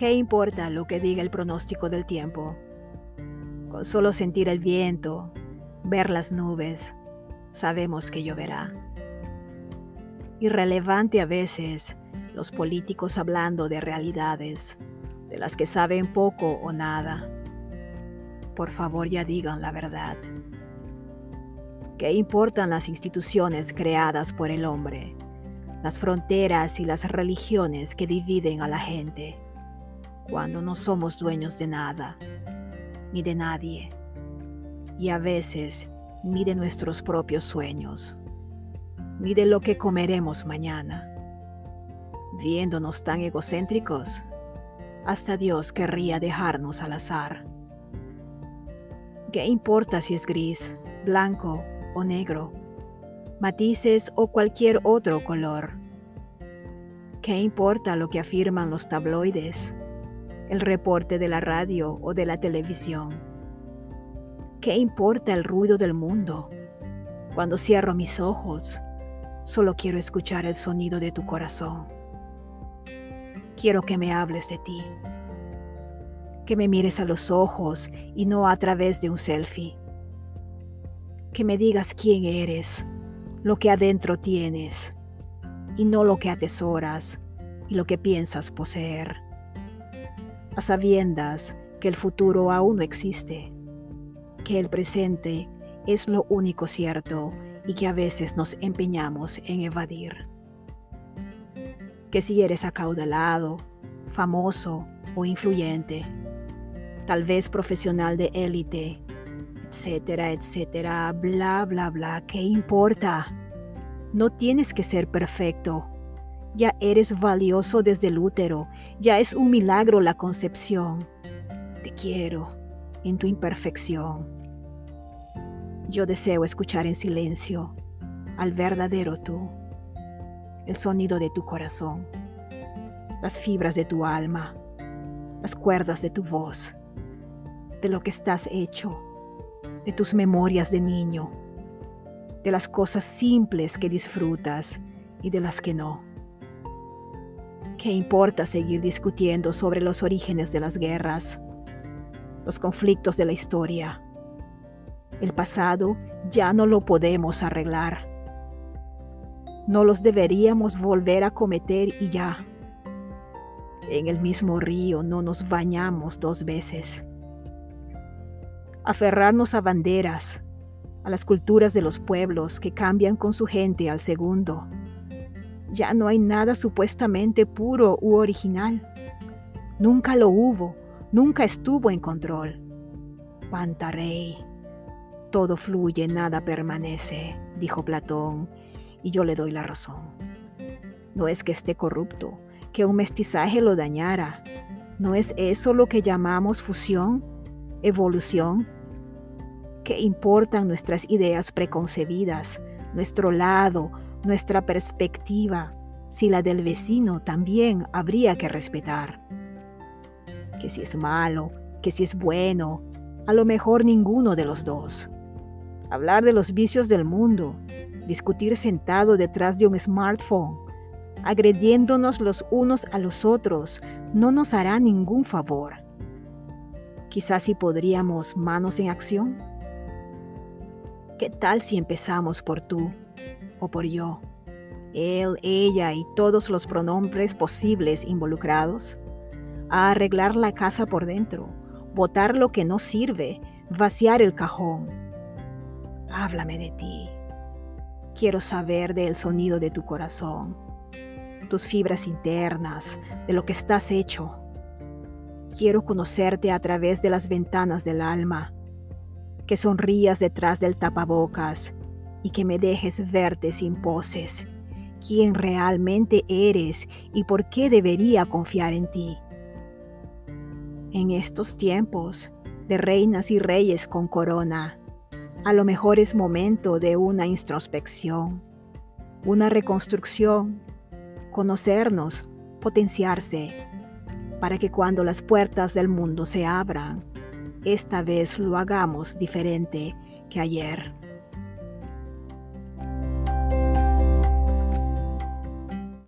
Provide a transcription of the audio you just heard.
¿Qué importa lo que diga el pronóstico del tiempo? Con solo sentir el viento, ver las nubes, sabemos que lloverá. Irrelevante a veces los políticos hablando de realidades, de las que saben poco o nada. Por favor ya digan la verdad. ¿Qué importan las instituciones creadas por el hombre? Las fronteras y las religiones que dividen a la gente cuando no somos dueños de nada, ni de nadie, y a veces ni de nuestros propios sueños, ni de lo que comeremos mañana. Viéndonos tan egocéntricos, hasta Dios querría dejarnos al azar. ¿Qué importa si es gris, blanco o negro, matices o cualquier otro color? ¿Qué importa lo que afirman los tabloides? El reporte de la radio o de la televisión. ¿Qué importa el ruido del mundo? Cuando cierro mis ojos, solo quiero escuchar el sonido de tu corazón. Quiero que me hables de ti, que me mires a los ojos y no a través de un selfie, que me digas quién eres, lo que adentro tienes y no lo que atesoras y lo que piensas poseer a sabiendas que el futuro aún no existe, que el presente es lo único cierto y que a veces nos empeñamos en evadir. Que si eres acaudalado, famoso o influyente, tal vez profesional de élite, etcétera, etcétera, bla, bla, bla, ¿qué importa? No tienes que ser perfecto ya eres valioso desde el útero, ya es un milagro la concepción. Te quiero en tu imperfección. Yo deseo escuchar en silencio al verdadero tú, el sonido de tu corazón, las fibras de tu alma, las cuerdas de tu voz, de lo que estás hecho, de tus memorias de niño, de las cosas simples que disfrutas y de las que no. ¿Qué importa seguir discutiendo sobre los orígenes de las guerras, los conflictos de la historia? El pasado ya no lo podemos arreglar. No los deberíamos volver a cometer y ya. En el mismo río no nos bañamos dos veces. Aferrarnos a banderas, a las culturas de los pueblos que cambian con su gente al segundo ya no hay nada supuestamente puro u original. Nunca lo hubo, nunca estuvo en control. Pantarei. Todo fluye, nada permanece, dijo Platón, y yo le doy la razón. No es que esté corrupto, que un mestizaje lo dañara. ¿No es eso lo que llamamos fusión, evolución? ¿Qué importan nuestras ideas preconcebidas, nuestro lado, nuestra perspectiva, si la del vecino también habría que respetar. Que si es malo, que si es bueno, a lo mejor ninguno de los dos. Hablar de los vicios del mundo, discutir sentado detrás de un smartphone, agrediéndonos los unos a los otros, no nos hará ningún favor. Quizás si podríamos manos en acción. ¿Qué tal si empezamos por tú? o por yo, él, ella y todos los pronombres posibles involucrados, a arreglar la casa por dentro, botar lo que no sirve, vaciar el cajón. Háblame de ti. Quiero saber del sonido de tu corazón, tus fibras internas, de lo que estás hecho. Quiero conocerte a través de las ventanas del alma, que sonrías detrás del tapabocas y que me dejes verte sin poses, quién realmente eres y por qué debería confiar en ti. En estos tiempos de reinas y reyes con corona, a lo mejor es momento de una introspección, una reconstrucción, conocernos, potenciarse, para que cuando las puertas del mundo se abran, esta vez lo hagamos diferente que ayer.